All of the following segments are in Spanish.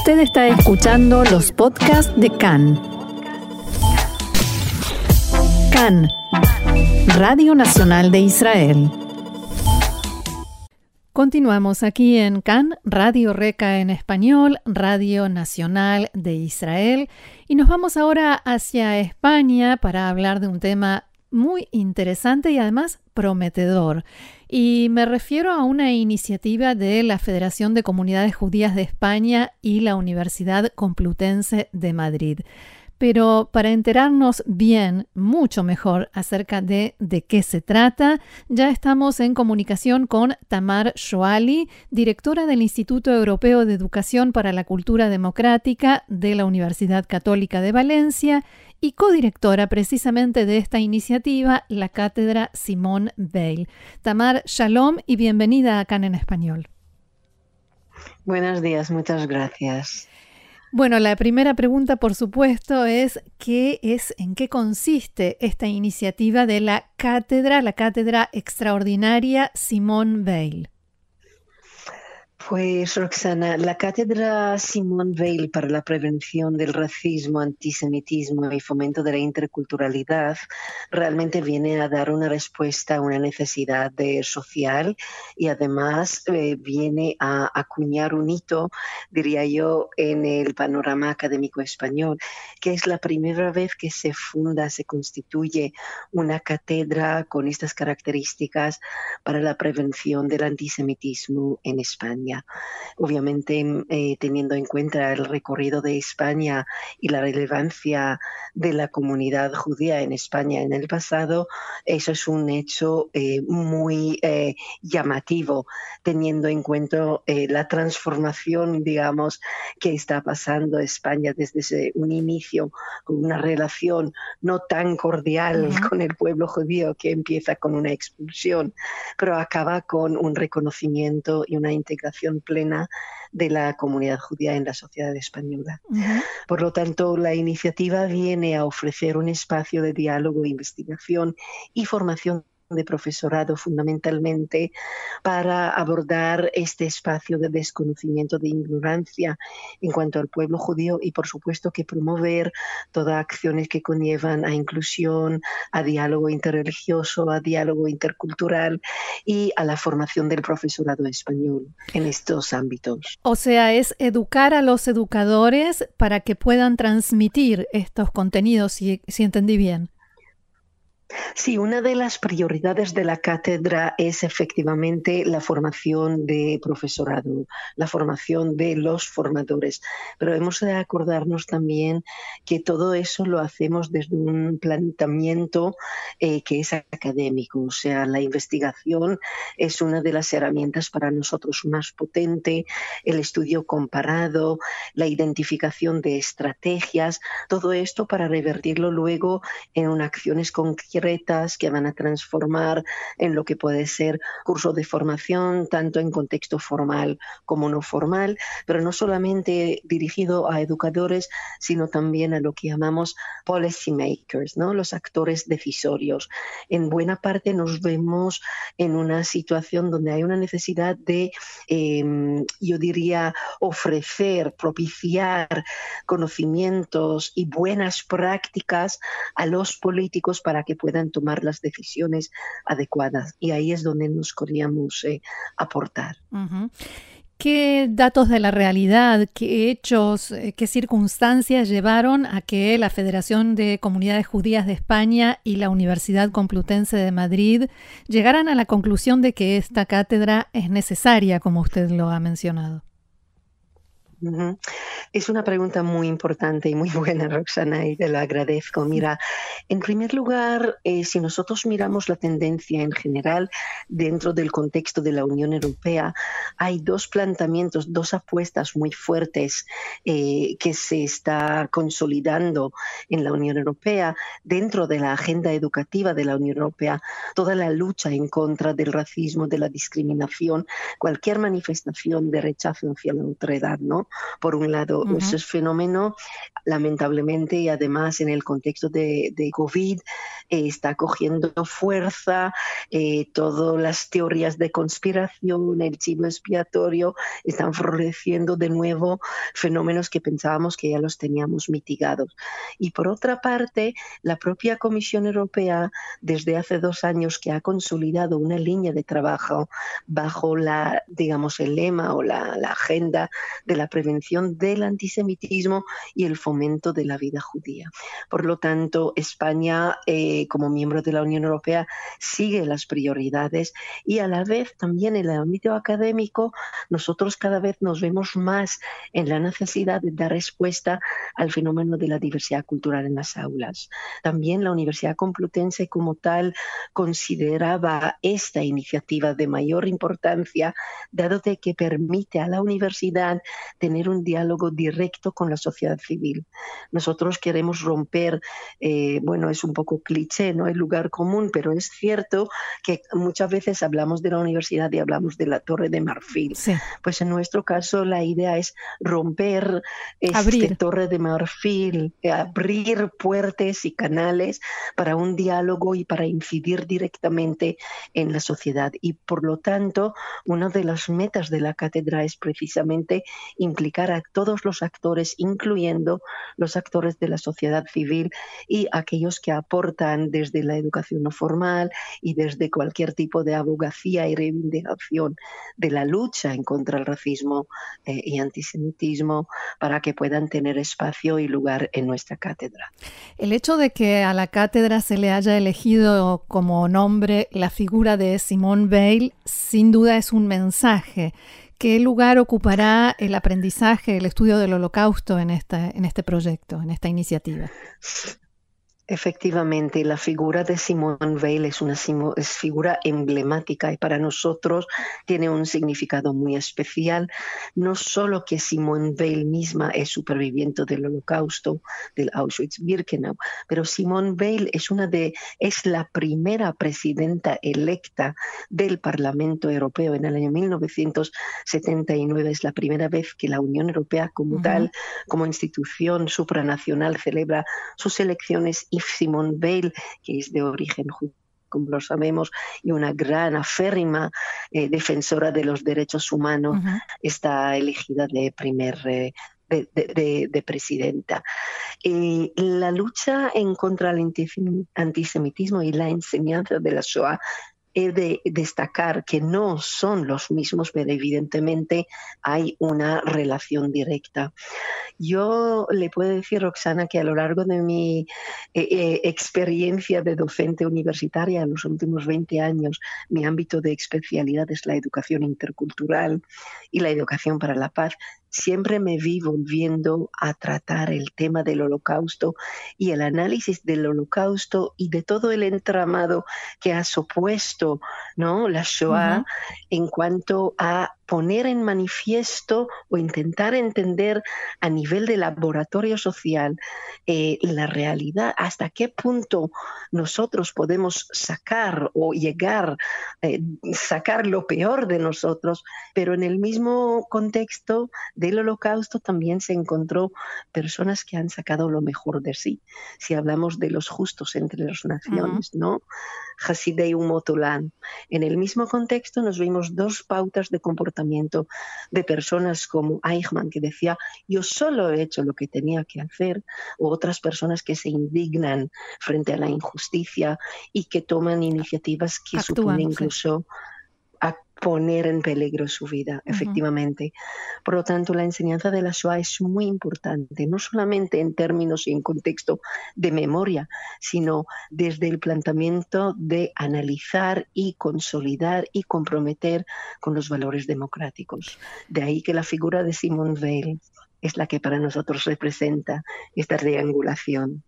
Usted está escuchando los podcasts de CAN. CAN, Radio Nacional de Israel. Continuamos aquí en CAN, Radio Reca en español, Radio Nacional de Israel, y nos vamos ahora hacia España para hablar de un tema muy interesante y además prometedor. Y me refiero a una iniciativa de la Federación de Comunidades Judías de España y la Universidad Complutense de Madrid. Pero para enterarnos bien, mucho mejor acerca de de qué se trata, ya estamos en comunicación con Tamar Shoali, directora del Instituto Europeo de Educación para la Cultura Democrática de la Universidad Católica de Valencia y codirectora precisamente de esta iniciativa, la cátedra Simón Weil. Tamar, shalom y bienvenida acá en español. Buenos días, muchas gracias. Bueno, la primera pregunta, por supuesto, es qué es, en qué consiste esta iniciativa de la cátedra, la cátedra extraordinaria Simón Weil. Pues Roxana, la cátedra Simone Weil para la prevención del racismo, antisemitismo y fomento de la interculturalidad realmente viene a dar una respuesta a una necesidad social y además eh, viene a acuñar un hito, diría yo, en el panorama académico español, que es la primera vez que se funda, se constituye una cátedra con estas características para la prevención del antisemitismo en España. Obviamente, eh, teniendo en cuenta el recorrido de España y la relevancia de la comunidad judía en España en el pasado, eso es un hecho eh, muy eh, llamativo, teniendo en cuenta la transformación, digamos, que está pasando España desde un inicio con una relación no tan cordial con el pueblo judío que empieza con una expulsión, pero acaba con un reconocimiento y una integración plena de la comunidad judía en la sociedad española. Por lo tanto, la iniciativa viene a ofrecer un espacio de diálogo, investigación y formación de profesorado fundamentalmente para abordar este espacio de desconocimiento, de ignorancia en cuanto al pueblo judío y por supuesto que promover todas acciones que conllevan a inclusión, a diálogo interreligioso, a diálogo intercultural y a la formación del profesorado español en estos ámbitos. O sea, es educar a los educadores para que puedan transmitir estos contenidos, si, si entendí bien. Sí, una de las prioridades de la cátedra es efectivamente la formación de profesorado, la formación de los formadores, pero hemos de acordarnos también que todo eso lo hacemos desde un planteamiento eh, que es académico, o sea, la investigación es una de las herramientas para nosotros más potente, el estudio comparado, la identificación de estrategias, todo esto para revertirlo luego en acciones concretas que van a transformar en lo que puede ser curso de formación, tanto en contexto formal como no formal, pero no solamente dirigido a educadores, sino también a lo que llamamos policy makers, ¿no? los actores decisorios. En buena parte nos vemos en una situación donde hay una necesidad de, em, yo diría, ofrecer, propiciar conocimientos y buenas prácticas a los políticos para que puedan puedan tomar las decisiones adecuadas. Y ahí es donde nos queríamos eh, aportar. ¿Qué datos de la realidad, qué hechos, eh, qué circunstancias llevaron a que la Federación de Comunidades Judías de España y la Universidad Complutense de Madrid llegaran a la conclusión de que esta cátedra es necesaria, como usted lo ha mencionado? Es una pregunta muy importante y muy buena, Roxana, y te lo agradezco. Mira, en primer lugar, eh, si nosotros miramos la tendencia en general dentro del contexto de la Unión Europea, hay dos planteamientos, dos apuestas muy fuertes eh, que se está consolidando en la Unión Europea dentro de la agenda educativa de la Unión Europea, toda la lucha en contra del racismo, de la discriminación, cualquier manifestación de rechazo hacia la autoridad, ¿no? Por un lado, ese fenómeno lamentablemente y además en el contexto de, COVID eh, está cogiendo fuerza, eh, todas las teorías de conspiración, el chivo expiatorio, están floreciendo de nuevo fenómenos que pensábamos que ya los teníamos mitigados. Y por otra parte, la propia Comisión Europea, desde hace dos años que ha consolidado una línea de trabajo bajo la, digamos, el lema o la, la agenda de la prevención del antisemitismo y el fomento de la vida judía. Por lo tanto, España, eh, como miembro de la Unión Europea, sigue las prioridades y a la vez también en el ámbito académico, nosotros cada vez nos vemos más en la necesidad de dar respuesta al fenómeno de la diversidad cultural en las aulas. También la Universidad Complutense como tal consideraba esta iniciativa de mayor importancia, dado que permite a la universidad tener un diálogo directo con la sociedad civil. Nosotros queremos romper, eh, bueno, es un poco cliché, ¿no? El lugar común, pero es cierto que muchas veces hablamos de la universidad y hablamos de la Torre de Marfil. Pues en nuestro caso la idea es romper esta Torre de Marfil, abrir puertas y canales para un diálogo y para incidir directamente en la sociedad. Y por lo tanto, una de las metas de la cátedra es precisamente a todos los actores, incluyendo los actores de la sociedad civil y aquellos que aportan desde la educación no formal y desde cualquier tipo de abogacía y reivindicación de la lucha en contra del racismo eh, y antisemitismo para que puedan tener espacio y lugar en nuestra cátedra. El hecho de que a la cátedra se le haya elegido como nombre la figura de Simone Weil, sin duda es un mensaje ¿Qué lugar ocupará el aprendizaje, el estudio del holocausto en, esta, en este proyecto, en esta iniciativa? Efectivamente, la figura de Simone Weil es una figura emblemática y para nosotros tiene un significado muy especial. No solo que Simone Weil misma es superviviente del Holocausto, del Auschwitz-Birkenau, pero Simone Weil es una de es la primera presidenta electa del Parlamento Europeo en el año 1979. Es la primera vez que la Unión Europea como tal, como institución supranacional, celebra sus elecciones y Simone Weil, que es de origen judío como lo sabemos, y una gran aférrima eh, defensora de los derechos humanos, está elegida de primer eh, de, presidenta. Eh, la lucha en contra del antisemitismo y la enseñanza de la Shoah he de destacar que no son los mismos, pero evidentemente hay una relación directa. Yo le puedo decir, Roxana, que a lo largo de mi eh, eh, experiencia de docente universitaria en los últimos 20 años, mi ámbito de especialidad es la educación intercultural y la educación para la paz siempre me vi volviendo a tratar el tema del holocausto y el análisis del holocausto y de todo el entramado que ha supuesto ¿no? la Shoah en cuanto a poner en manifiesto o intentar entender a nivel de laboratorio social eh, la realidad, hasta qué punto nosotros podemos sacar o llegar, eh, sacar lo peor de nosotros, pero en el mismo contexto del holocausto también se encontró personas que han sacado lo mejor de sí. Si hablamos de los justos entre las naciones, ¿no? Hasidei Umotolan. En el mismo contexto nos vimos dos pautas de comportamiento de personas como Eichmann, que decía, yo solo he hecho lo que tenía que hacer, o otras personas que se indignan frente a la injusticia y que toman iniciativas que suponen incluso poner en peligro su vida, efectivamente. Por lo tanto, la enseñanza de la Shoah es muy importante, no solamente en términos y en contexto de memoria, sino desde el planteamiento de analizar y consolidar y comprometer con los valores democráticos. De ahí que la figura de Simone Weil es la que para nosotros representa esta triangulación.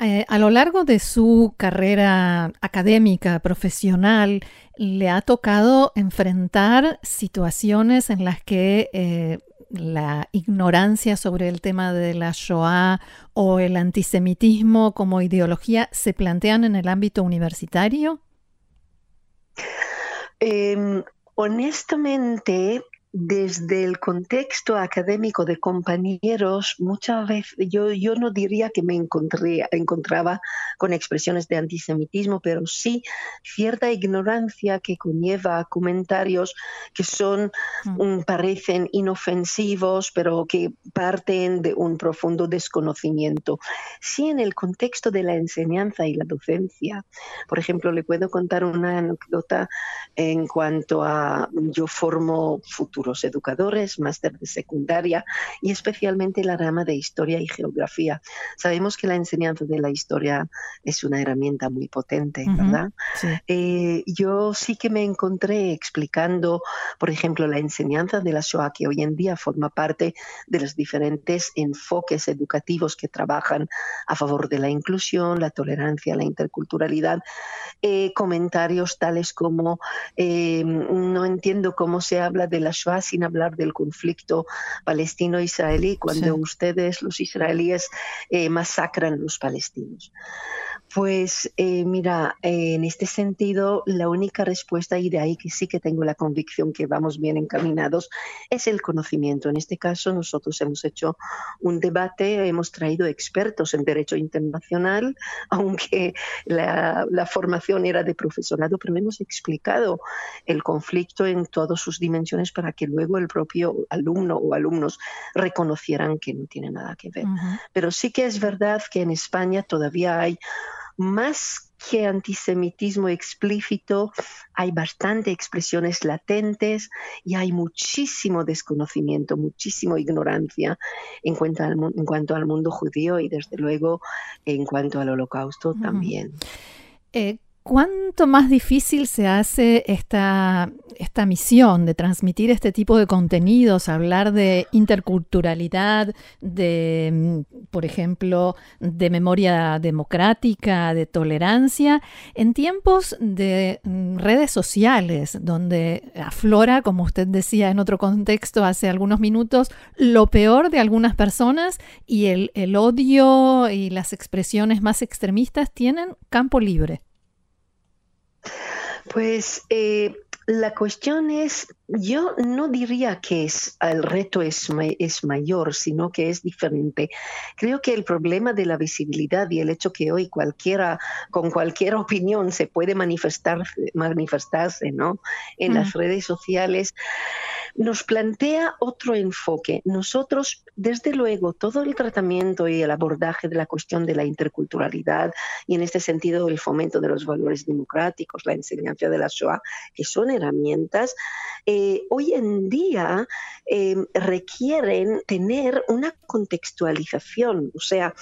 Eh, a lo largo de su carrera académica, profesional, le ha tocado enfrentar situaciones en las que eh, la ignorancia sobre el tema de la Shoah o el antisemitismo como ideología se plantean en el ámbito universitario? Em, honestamente, desde el contexto académico de compañeros, muchas veces yo, yo no diría que me encontré, encontraba con expresiones de antisemitismo, pero sí cierta ignorancia que conlleva comentarios que son, mm. parecen inofensivos, pero que parten de un profundo desconocimiento. Sí, en el contexto de la enseñanza y la docencia, por ejemplo, le puedo contar una anécdota en cuanto a yo formo futuro los educadores, máster de secundaria y especialmente la rama de historia y geografía. Sabemos que la enseñanza de la historia es una herramienta muy potente, ¿verdad? Eh, yo sí que me encontré explicando, por ejemplo, la enseñanza de la Shoah, que hoy en día forma parte de los diferentes enfoques educativos que trabajan a favor de la inclusión, la tolerancia, la interculturalidad. Eh, comentarios tales como eh, no entiendo cómo se habla de la Shoah sin hablar del conflicto palestino-israelí cuando ustedes, los israelíes, eh, masacran a los palestinos. Pues eh, mira, en este sentido, la única respuesta, y de ahí que sí que tengo la convicción que vamos bien encaminados, es el conocimiento. En este caso, nosotros hemos hecho un debate, hemos traído expertos en derecho internacional, aunque la, la formación era de profesorado, pero hemos explicado el conflicto en todas sus dimensiones para que luego el propio alumno o alumnos reconocieran que no tiene nada que ver. Pero sí que es verdad que en España todavía hay más que antisemitismo explícito, hay bastante expresiones latentes y hay muchísimo desconocimiento, muchísimo ignorancia en cuanto al, en cuanto al mundo judío y desde luego en cuanto al holocausto también. Eh, ¿Cuánto más difícil se hace esta, esta misión de transmitir este tipo de contenidos, hablar de interculturalidad, de, por ejemplo, de memoria democrática, de tolerancia, en tiempos de mm, redes sociales, donde aflora, como usted decía en otro contexto hace algunos minutos, lo peor de algunas personas y el, el odio y las expresiones más extremistas tienen campo libre? Pues eh, la cuestión es, yo no diría que es, el reto es, es mayor, sino que es diferente. Creo que el problema de la visibilidad y el hecho que hoy cualquiera, con cualquier opinión, se puede manifestar, manifestarse ¿no? en las redes sociales, nos plantea otro enfoque. Nosotros, desde luego, todo el tratamiento y el abordaje de la cuestión de la interculturalidad y en este sentido el fomento de los valores democráticos, la enseñanza de la Shoah, que son herramientas, eh, hoy en día eh, requieren tener una contextualización. O sea,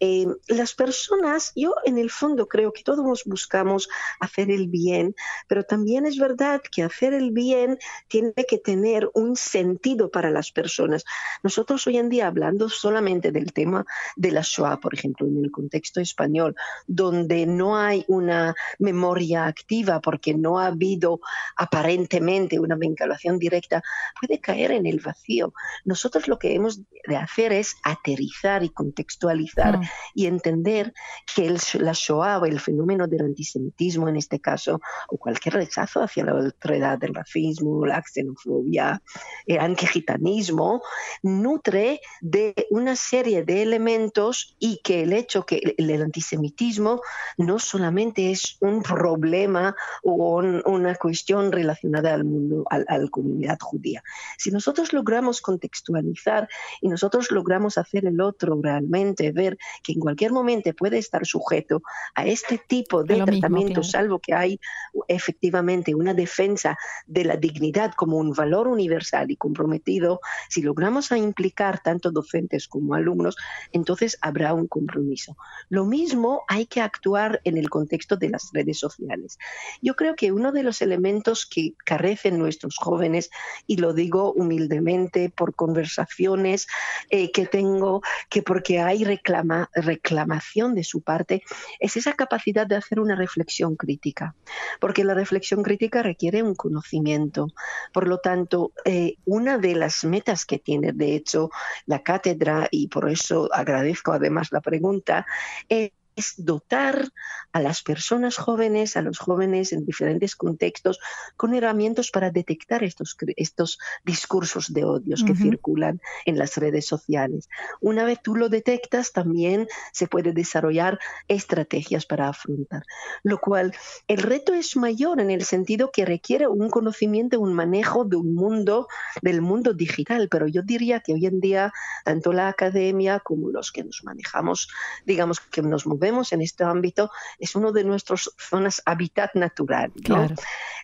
eh, las personas, yo en el fondo creo que todos buscamos hacer el bien, pero también es verdad que hacer el bien tiene que tener un sentido para las personas. Nosotros hoy en día, hablando solamente del tema de la Shoah, por ejemplo, en el contexto español, donde no hay una memoria activa porque no ha habido aparentemente una vinculación directa, puede caer en el vacío. Nosotros lo que hemos de hacer es aterrizar y contextualizar mm. y entender que el, la Shoah o el fenómeno del antisemitismo en este caso, o cualquier rechazo hacia la autoridad del racismo, la xenofobia, el antigitanismo nutre de una serie de elementos y que el hecho que el, antisemitismo no solamente es un problema o una cuestión relacionada al mundo, a, la comunidad judía. Si nosotros logramos contextualizar y nosotros logramos hacer el otro realmente ver que en cualquier momento puede estar sujeto a este tipo de tratamiento, salvo que hay efectivamente una defensa de la dignidad como un valor universal y comprometido, si logramos a implicar tanto docentes como alumnos, entonces habrá un compromiso. Lo mismo hay que actuar en el contexto de las redes sociales. Yo creo que uno de los elementos que carecen nuestros jóvenes, y lo digo humildemente por conversaciones eh, que tengo, que porque hay reclama, reclamación de su parte, es esa capacidad de hacer una reflexión crítica, porque la reflexión crítica requiere un conocimiento. Por lo tanto, eh, una de las metas que tiene, de hecho, la cátedra, y por eso agradezco además la pregunta, es es dotar a las personas jóvenes, a los jóvenes en diferentes contextos, con herramientas para detectar estos, estos discursos de odios que circulan en las redes sociales. Una vez tú lo detectas, también se puede desarrollar estrategias para afrontar, lo cual el reto es mayor en el sentido que requiere un conocimiento, un manejo de un mundo, del mundo digital, pero yo diría que hoy en día tanto la academia como los que nos manejamos, digamos que nos movemos en este ámbito, es uno de nuestras zonas hábitat natural.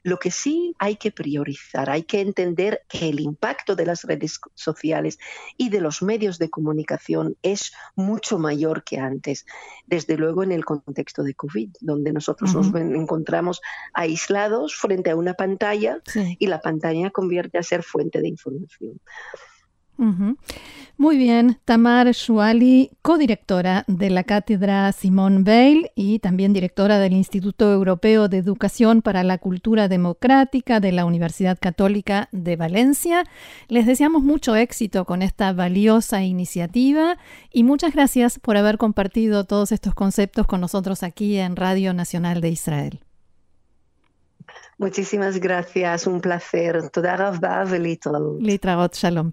Lo que sí hay que priorizar, hay que entender que el impacto de las redes sociales y de los medios de comunicación es mucho mayor que antes, desde luego en el contexto de COVID, donde nosotros nos encontramos aislados frente a una pantalla y la pantalla convierte a ser fuente de información. Muy bien, Tamar Shuali, codirectora de la Cátedra Simón Weil y también directora del Instituto Europeo de Educación para la Cultura Democrática de la Universidad Católica de Valencia. Les deseamos mucho éxito con esta valiosa iniciativa y muchas gracias por haber compartido todos estos conceptos con nosotros aquí en Radio Nacional de Israel. Muchísimas gracias, un placer. Toda shalom.